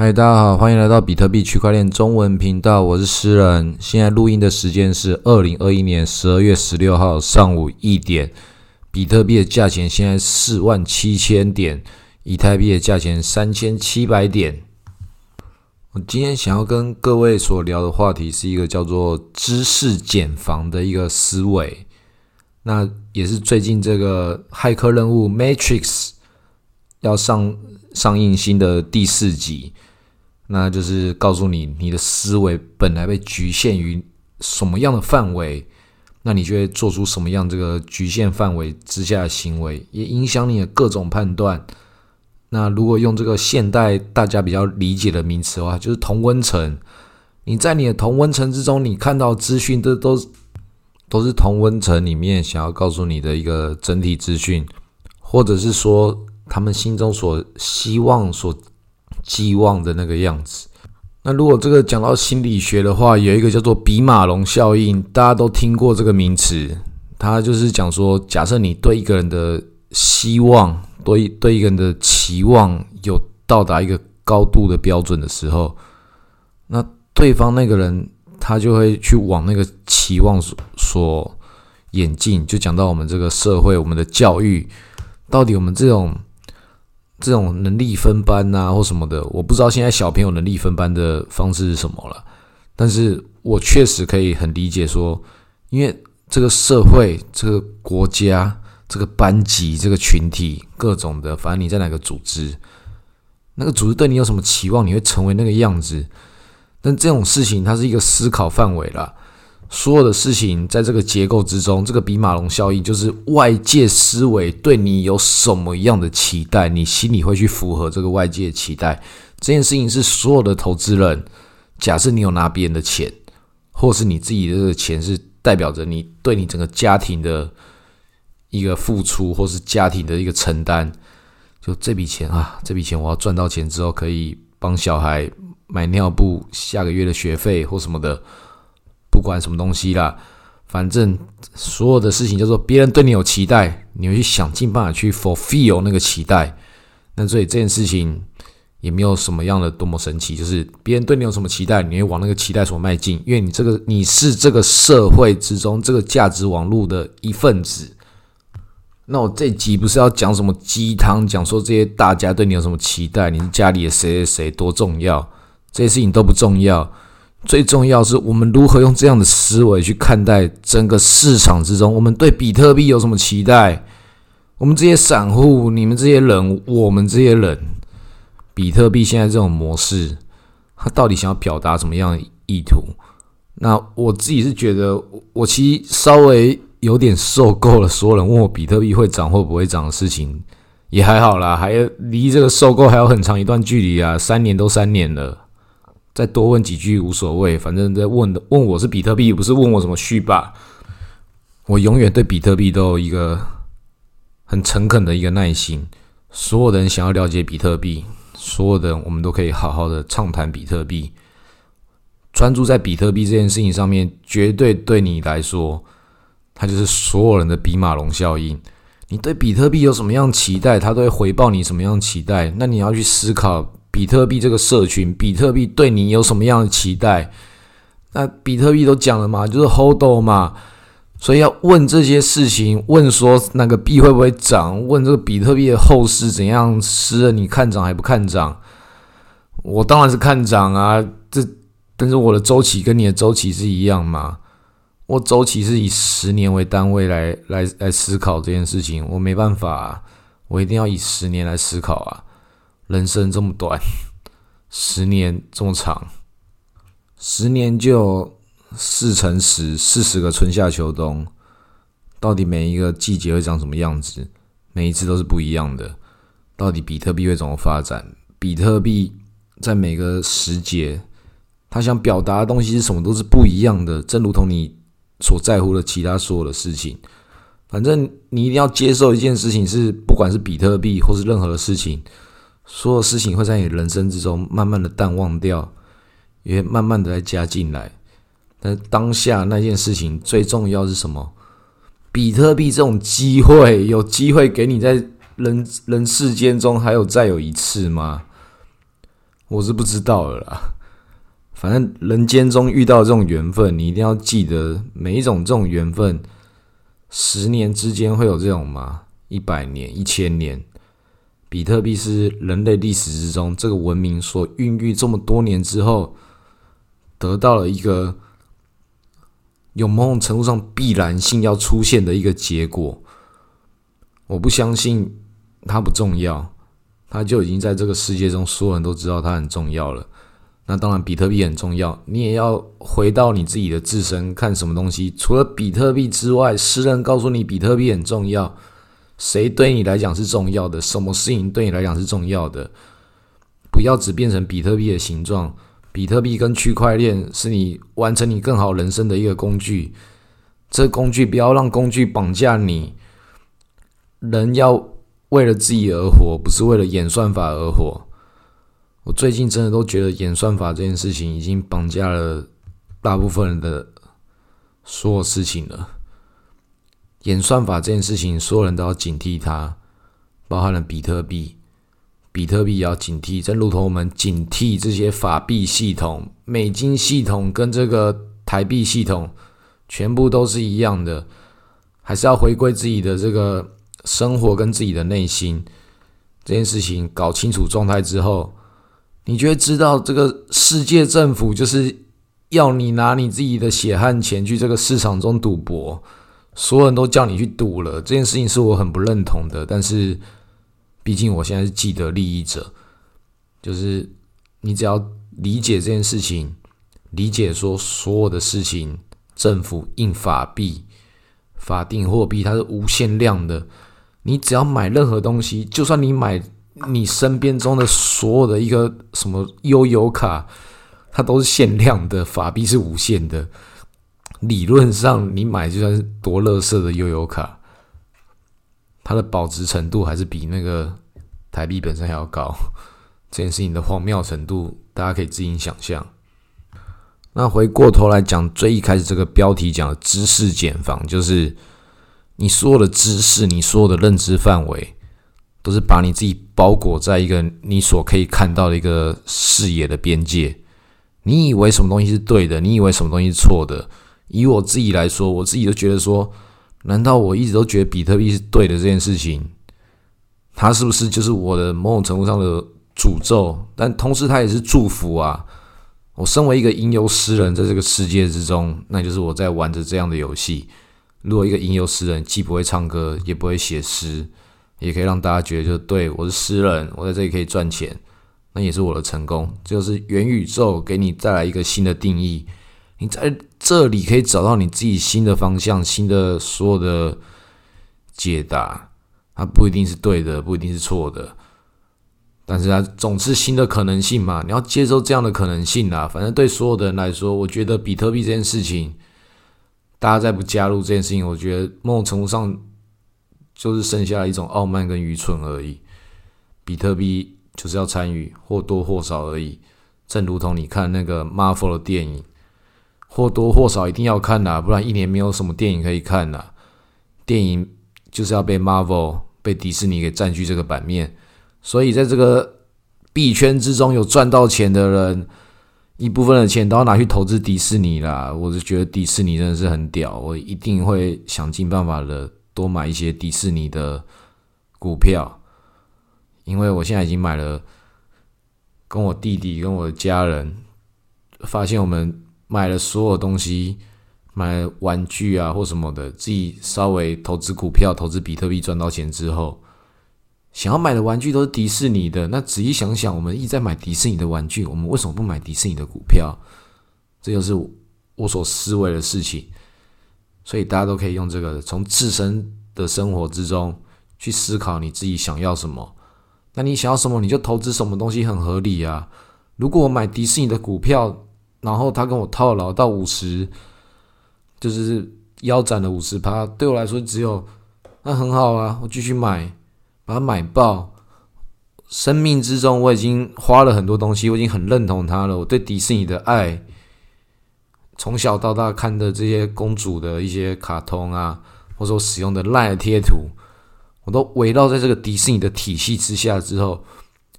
嗨，大家好，欢迎来到比特币区块链中文频道，我是诗人。现在录音的时间是二零二一年十二月十六号上午一点，比特币的价钱现在四万七千点，以太币的价钱三千七百点。我今天想要跟各位所聊的话题是一个叫做知识减防的一个思维，那也是最近这个骇客任务 Matrix 要上上映新的第四集。那就是告诉你，你的思维本来被局限于什么样的范围，那你就会做出什么样这个局限范围之下的行为，也影响你的各种判断。那如果用这个现代大家比较理解的名词的话，就是同温层。你在你的同温层之中，你看到资讯，这都都是同温层里面想要告诉你的一个整体资讯，或者是说他们心中所希望所。寄望的那个样子。那如果这个讲到心理学的话，有一个叫做比马龙效应，大家都听过这个名词。它就是讲说，假设你对一个人的希望，对对一个人的期望有到达一个高度的标准的时候，那对方那个人他就会去往那个期望所所演进。就讲到我们这个社会，我们的教育，到底我们这种。这种能力分班呐，或什么的，我不知道现在小朋友能力分班的方式是什么了。但是我确实可以很理解说，因为这个社会、这个国家、这个班级、这个群体，各种的，反正你在哪个组织，那个组织对你有什么期望，你会成为那个样子。但这种事情，它是一个思考范围了。所有的事情在这个结构之中，这个比马龙效应就是外界思维对你有什么样的期待，你心里会去符合这个外界期待。这件事情是所有的投资人，假设你有拿别人的钱，或是你自己的这个钱是代表着你对你整个家庭的一个付出，或是家庭的一个承担。就这笔钱啊，这笔钱我要赚到钱之后，可以帮小孩买尿布、下个月的学费或什么的。不管什么东西啦，反正所有的事情叫做别人对你有期待，你会去想尽办法去 fulfill 那个期待。那所以这件事情也没有什么样的多么神奇，就是别人对你有什么期待，你会往那个期待所迈进，因为你这个你是这个社会之中这个价值网络的一份子。那我这集不是要讲什么鸡汤，讲说这些大家对你有什么期待，你是家里的谁谁谁多重要，这些事情都不重要。最重要是我们如何用这样的思维去看待整个市场之中，我们对比特币有什么期待？我们这些散户，你们这些人，我们这些人，比特币现在这种模式，它到底想要表达什么样的意图？那我自己是觉得，我其实稍微有点受够了，所有人问我比特币会涨或不会涨的事情，也还好啦，还离这个受够还有很长一段距离啊，三年都三年了。再多问几句无所谓，反正在问的问我是比特币，不是问我什么续霸。我永远对比特币都有一个很诚恳的一个耐心。所有的人想要了解比特币，所有的我们都可以好好的畅谈比特币。专注在比特币这件事情上面，绝对对你来说，它就是所有人的比马龙效应。你对比特币有什么样期待，它都会回报你什么样期待。那你要去思考。比特币这个社群，比特币对你有什么样的期待？那比特币都讲了嘛，就是 hold 嘛，所以要问这些事情，问说那个币会不会涨？问这个比特币的后市怎样？是你看涨还不看涨？我当然是看涨啊！这但是我的周期跟你的周期是一样嘛？我周期是以十年为单位来来来思考这件事情，我没办法，啊我一定要以十年来思考啊！人生这么短，十年这么长，十年就四乘十，四十个春夏秋冬，到底每一个季节会长什么样子？每一次都是不一样的。到底比特币会怎么发展？比特币在每个时节，它想表达的东西是什么，都是不一样的。正如同你所在乎的其他所有的事情，反正你一定要接受一件事情，是不管是比特币或是任何的事情。所有事情会在你人生之中慢慢的淡忘掉，也慢慢的再加进来。但当下那件事情最重要是什么？比特币这种机会，有机会给你在人人世间中还有再有一次吗？我是不知道了啦。反正人间中遇到这种缘分，你一定要记得，每一种这种缘分，十年之间会有这种吗？一百年、一千年？比特币是人类历史之中这个文明所孕育这么多年之后，得到了一个有某种程度上必然性要出现的一个结果。我不相信它不重要，它就已经在这个世界中所有人都知道它很重要了。那当然，比特币很重要，你也要回到你自己的自身，看什么东西。除了比特币之外，诗人告诉你比特币很重要，谁对你来讲是重要的？什么事情对你来讲是重要的？不要只变成比特币的形状。比特币跟区块链是你完成你更好人生的一个工具。这工具不要让工具绑架你。人要为了自己而活，不是为了演算法而活。我最近真的都觉得演算法这件事情已经绑架了大部分人的所有事情了。演算法这件事情，所有人都要警惕它，包含了比特币，比特币也要警惕。正如同我们警惕这些法币系统、美金系统跟这个台币系统，全部都是一样的，还是要回归自己的这个生活跟自己的内心。这件事情搞清楚状态之后。你就会知道，这个世界政府就是要你拿你自己的血汗钱去这个市场中赌博，所有人都叫你去赌了。这件事情是我很不认同的，但是毕竟我现在是既得利益者，就是你只要理解这件事情，理解说所有的事情，政府印法币、法定货币它是无限量的，你只要买任何东西，就算你买。你身边中的所有的一个什么悠游卡，它都是限量的，法币是无限的。理论上，你买就算是多乐色的悠游卡，它的保值程度还是比那个台币本身还要高。这件事情的荒谬程度，大家可以自行想象。那回过头来讲，最一开始这个标题讲的知识茧房，就是你所有的知识，你所有的认知范围。都是把你自己包裹在一个你所可以看到的一个视野的边界。你以为什么东西是对的？你以为什么东西是错的？以我自己来说，我自己都觉得说，难道我一直都觉得比特币是对的这件事情，它是不是就是我的某种程度上的诅咒？但同时，它也是祝福啊！我身为一个吟游诗人，在这个世界之中，那就是我在玩着这样的游戏。如果一个吟游诗人既不会唱歌，也不会写诗，也可以让大家觉得，就对我是诗人，我在这里可以赚钱，那也是我的成功。就是元宇宙给你带来一个新的定义，你在这里可以找到你自己新的方向、新的所有的解答。它不一定是对的，不一定是错的，但是它总是新的可能性嘛。你要接受这样的可能性啊！反正对所有的人来说，我觉得比特币这件事情，大家再不加入这件事情，我觉得某种程度上。就是剩下一种傲慢跟愚蠢而已。比特币就是要参与，或多或少而已。正如同你看那个 Marvel 的电影，或多或少一定要看呐，不然一年没有什么电影可以看啦。电影就是要被 Marvel、被迪士尼给占据这个版面。所以在这个币圈之中，有赚到钱的人，一部分的钱都要拿去投资迪士尼啦。我是觉得迪士尼真的是很屌，我一定会想尽办法的。多买一些迪士尼的股票，因为我现在已经买了，跟我弟弟跟我的家人发现，我们买了所有东西，买玩具啊或什么的，自己稍微投资股票、投资比特币赚到钱之后，想要买的玩具都是迪士尼的。那仔细想想，我们一直在买迪士尼的玩具，我们为什么不买迪士尼的股票？这就是我所思维的事情。所以大家都可以用这个从自身的生活之中去思考你自己想要什么。那你想要什么，你就投资什么东西很合理啊。如果我买迪士尼的股票，然后他跟我套牢到五十，就是腰斩了五十趴，对我来说只有那很好啊，我继续买，把它买爆。生命之中我已经花了很多东西，我已经很认同它了。我对迪士尼的爱。从小到大看的这些公主的一些卡通啊，或者说使用的赖贴图，我都围绕在这个迪士尼的体系之下。之后，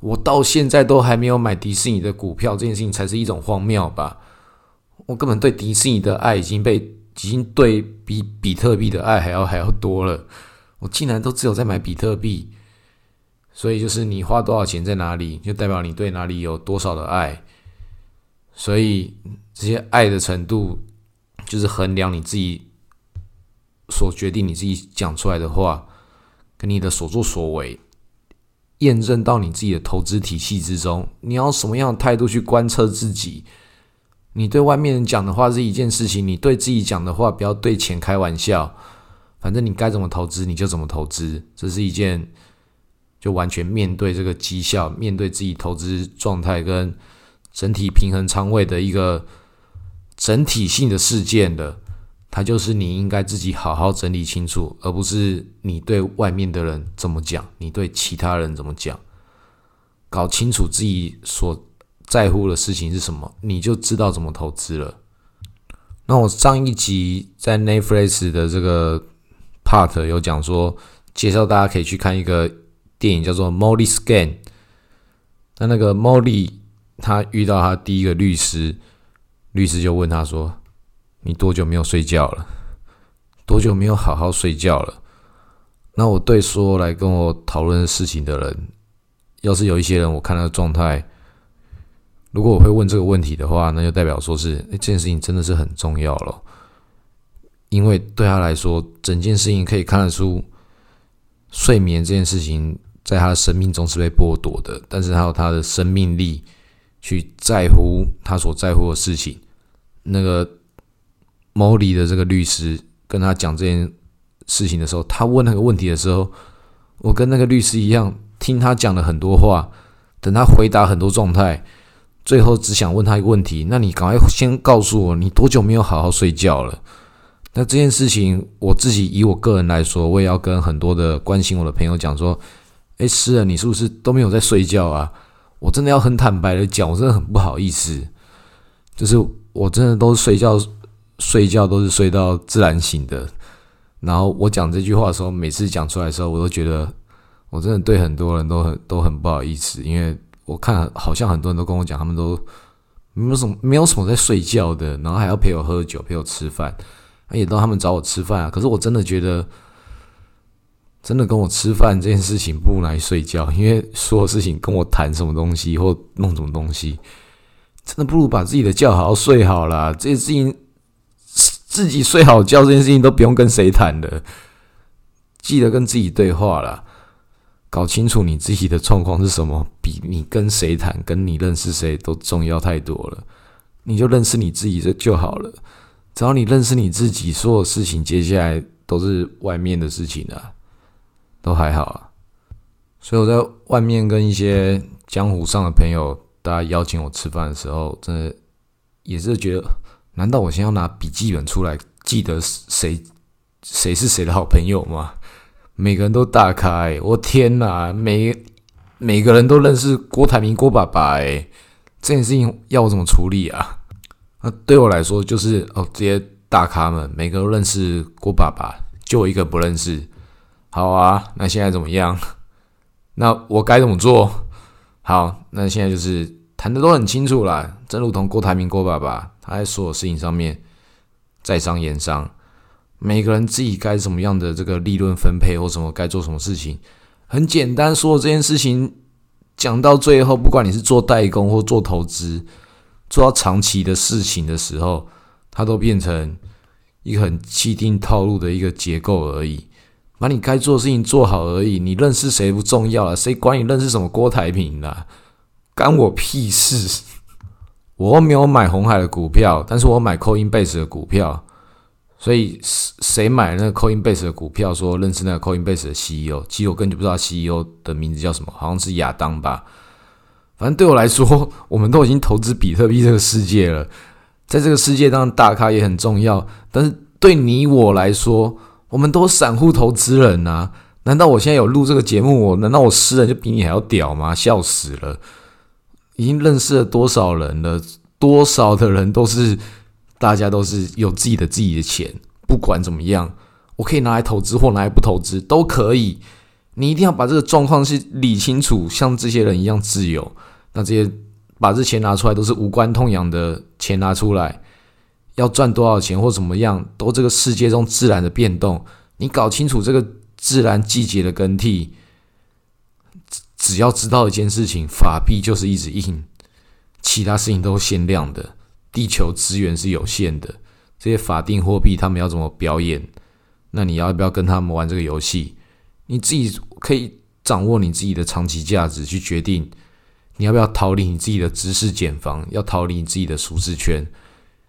我到现在都还没有买迪士尼的股票，这件事情才是一种荒谬吧？我根本对迪士尼的爱已经被已经对比比特币的爱还要还要多了。我竟然都只有在买比特币，所以就是你花多少钱在哪里，就代表你对哪里有多少的爱。所以这些爱的程度，就是衡量你自己所决定你自己讲出来的话，跟你的所作所为。验证到你自己的投资体系之中，你要什么样的态度去观测自己？你对外面人讲的话是一件事情，你对自己讲的话不要对钱开玩笑。反正你该怎么投资你就怎么投资，这是一件就完全面对这个绩效、面对自己投资状态跟整体平衡仓位的一个整体性的事件的。它就是你应该自己好好整理清楚，而不是你对外面的人怎么讲，你对其他人怎么讲。搞清楚自己所在乎的事情是什么，你就知道怎么投资了。那我上一集在 Netflix 的这个 part 有讲说，介绍大家可以去看一个电影叫做《Molly Scan》。那那个 Molly 他遇到他第一个律师，律师就问他说。你多久没有睡觉了？多久没有好好睡觉了？那我对说来跟我讨论事情的人，要是有一些人，我看他的状态，如果我会问这个问题的话，那就代表说是这件事情真的是很重要了。因为对他来说，整件事情可以看得出，睡眠这件事情在他的生命中是被剥夺的，但是他有他的生命力去在乎他所在乎的事情，那个。毛里的这个律师跟他讲这件事情的时候，他问那个问题的时候，我跟那个律师一样，听他讲了很多话，等他回答很多状态，最后只想问他一个问题：那你赶快先告诉我，你多久没有好好睡觉了？那这件事情，我自己以我个人来说，我也要跟很多的关心我的朋友讲说：，哎，诗人，你是不是都没有在睡觉啊？我真的要很坦白的讲，我真的很不好意思，就是我真的都睡觉。睡觉都是睡到自然醒的，然后我讲这句话的时候，每次讲出来的时候，我都觉得我真的对很多人都很都很不好意思，因为我看好像很多人都跟我讲，他们都没有什么没有什么在睡觉的，然后还要陪我喝酒，陪我吃饭，也都他们找我吃饭啊。可是我真的觉得，真的跟我吃饭这件事情不如来睡觉，因为所有事情跟我谈什么东西或弄什么东西，真的不如把自己的觉好好睡好了。这些事情。自己睡好觉这件事情都不用跟谁谈的，记得跟自己对话了，搞清楚你自己的状况是什么，比你跟谁谈、跟你认识谁都重要太多了。你就认识你自己这就好了，只要你认识你自己，所有事情接下来都是外面的事情啊，都还好啊。所以我在外面跟一些江湖上的朋友，大家邀请我吃饭的时候，真的也是觉得。难道我先要拿笔记本出来记得谁谁是谁的好朋友吗？每个人都大开，我天哪！每每个人都认识郭台铭郭爸爸，哎，这件事情要我怎么处理啊？那对我来说就是哦，这些大咖们每个都认识郭爸爸，就我一个不认识。好啊，那现在怎么样？那我该怎么做？好，那现在就是谈的都很清楚了，正如同郭台铭郭爸爸。他在所有事情上面在商言商，每个人自己该什么样的这个利润分配或什么该做什么事情，很简单。说这件事情讲到最后，不管你是做代工或做投资，做到长期的事情的时候，它都变成一个很既定套路的一个结构而已。把你该做的事情做好而已。你认识谁不重要了，谁管你认识什么郭台铭啦？干我屁事！我没有买红海的股票，但是我买 Coinbase 的股票，所以谁买那个 Coinbase 的股票，说认识那个 Coinbase 的 CEO，其实我根本就不知道 CEO 的名字叫什么，好像是亚当吧。反正对我来说，我们都已经投资比特币这个世界了，在这个世界当大咖也很重要，但是对你我来说，我们都散户投资人啊！难道我现在有录这个节目，我难道我私人就比你还要屌吗？笑死了！已经认识了多少人了？多少的人都是，大家都是有自己的自己的钱，不管怎么样，我可以拿来投资或拿来不投资都可以。你一定要把这个状况是理清楚，像这些人一样自由。那这些把这钱拿出来都是无关痛痒的钱拿出来，要赚多少钱或怎么样，都这个世界中自然的变动。你搞清楚这个自然季节的更替，只要知道一件事情，法币就是一直印，其他事情都限量的。地球资源是有限的，这些法定货币他们要怎么表演？那你要不要跟他们玩这个游戏？你自己可以掌握你自己的长期价值，去决定你要不要逃离你自己的知识茧房，要逃离你自己的舒适圈。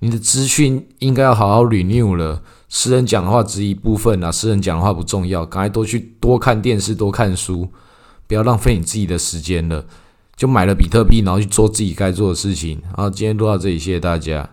你的资讯应该要好好 renew 了。诗人讲的话只一部分啊，诗人讲的话不重要，赶快多去多看电视，多看书，不要浪费你自己的时间了。就买了比特币，然后去做自己该做的事情。好，今天录到这里，谢谢大家。